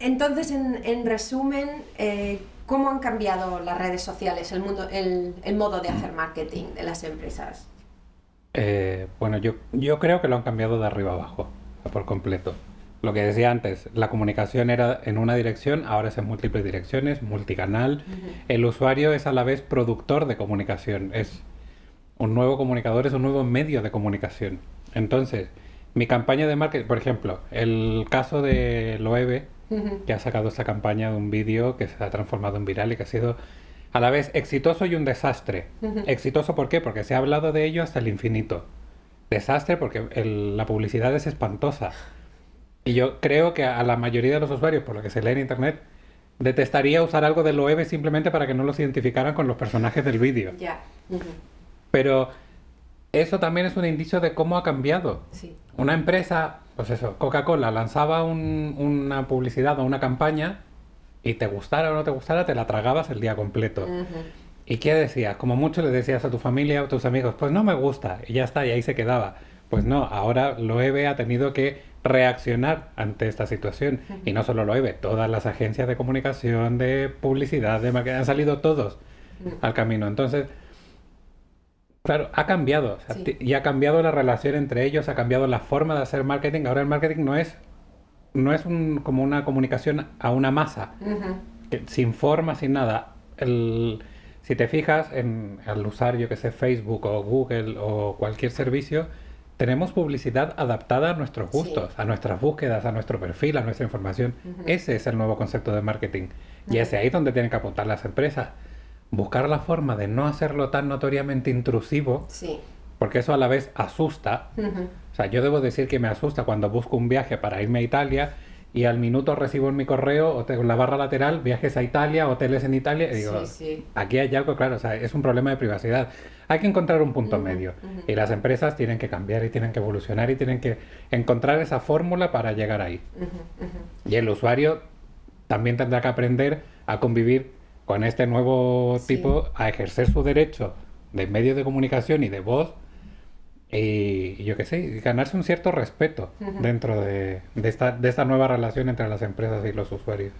entonces, en, resumen, eh, ¿cómo han cambiado las redes sociales, el, mundo, el, modo de hacer marketing de las empresas? Eh, bueno, yo, yo creo que lo han cambiado de arriba abajo, por completo. Lo que decía antes, la comunicación era en una dirección, ahora es en múltiples direcciones, multicanal. El usuario es a la vez productor de comunicación, es un nuevo comunicador, es un nuevo medio de comunicación. Entonces, mi campaña de marketing, por ejemplo, el caso de Loewe, que ha sacado esta campaña de un vídeo que se ha transformado en viral y que ha sido a la vez exitoso y un desastre. Exitoso, ¿por qué? Porque se ha hablado de ello hasta el infinito. Desastre porque la publicidad es espantosa. Y yo creo que a la mayoría de los usuarios, por lo que se lee en internet, detestaría usar algo de Loewe simplemente para que no los identificaran con los personajes del vídeo. Ya. Pero eso también es un indicio de cómo ha cambiado. Una empresa, pues eso, Coca-Cola lanzaba una publicidad o una campaña y te gustara o no te gustara, te la tragabas el día completo. ¿Y qué decías? Como mucho le decías a tu familia o a tus amigos, pues no me gusta, y ya está, y ahí se quedaba. Pues no, ahora Loewe ha tenido que reaccionar ante esta situación. Y no solo Loewe, todas las agencias de comunicación, de publicidad, de marketing, han salido todos al camino. Entonces, Claro, ha cambiado. Y ha cambiado la relación entre ellos, ha cambiado la forma de hacer marketing. Ahora el marketing no es, no es un, como una comunicación a una masa, sin forma, sin nada. El, si te fijas en, al usar, yo que sé, Facebook o Google o cualquier servicio, tenemos publicidad adaptada a nuestros gustos, a nuestras búsquedas, a nuestro perfil, a nuestra información. Ese es el nuevo concepto de marketing. Y es ahí donde tienen que apuntar las empresas buscar la forma de no hacerlo tan notoriamente intrusivo, sí. porque eso a la vez asusta. O sea, yo debo decir que me asusta cuando busco un viaje para irme a Italia y al minuto recibo en mi correo o en la barra lateral viajes a Italia, hoteles en Italia, y digo, aquí hay algo claro, o sea, es un problema de privacidad. Hay que encontrar un punto medio y las empresas tienen que cambiar y tienen que evolucionar y tienen que encontrar esa fórmula para llegar ahí. Y el usuario también tendrá que aprender a convivir con este nuevo tipo a ejercer su derecho de medios de comunicación y de voz y, yo qué sé, ganarse un cierto respeto dentro de, esta, de esta nueva relación entre las empresas y los usuarios.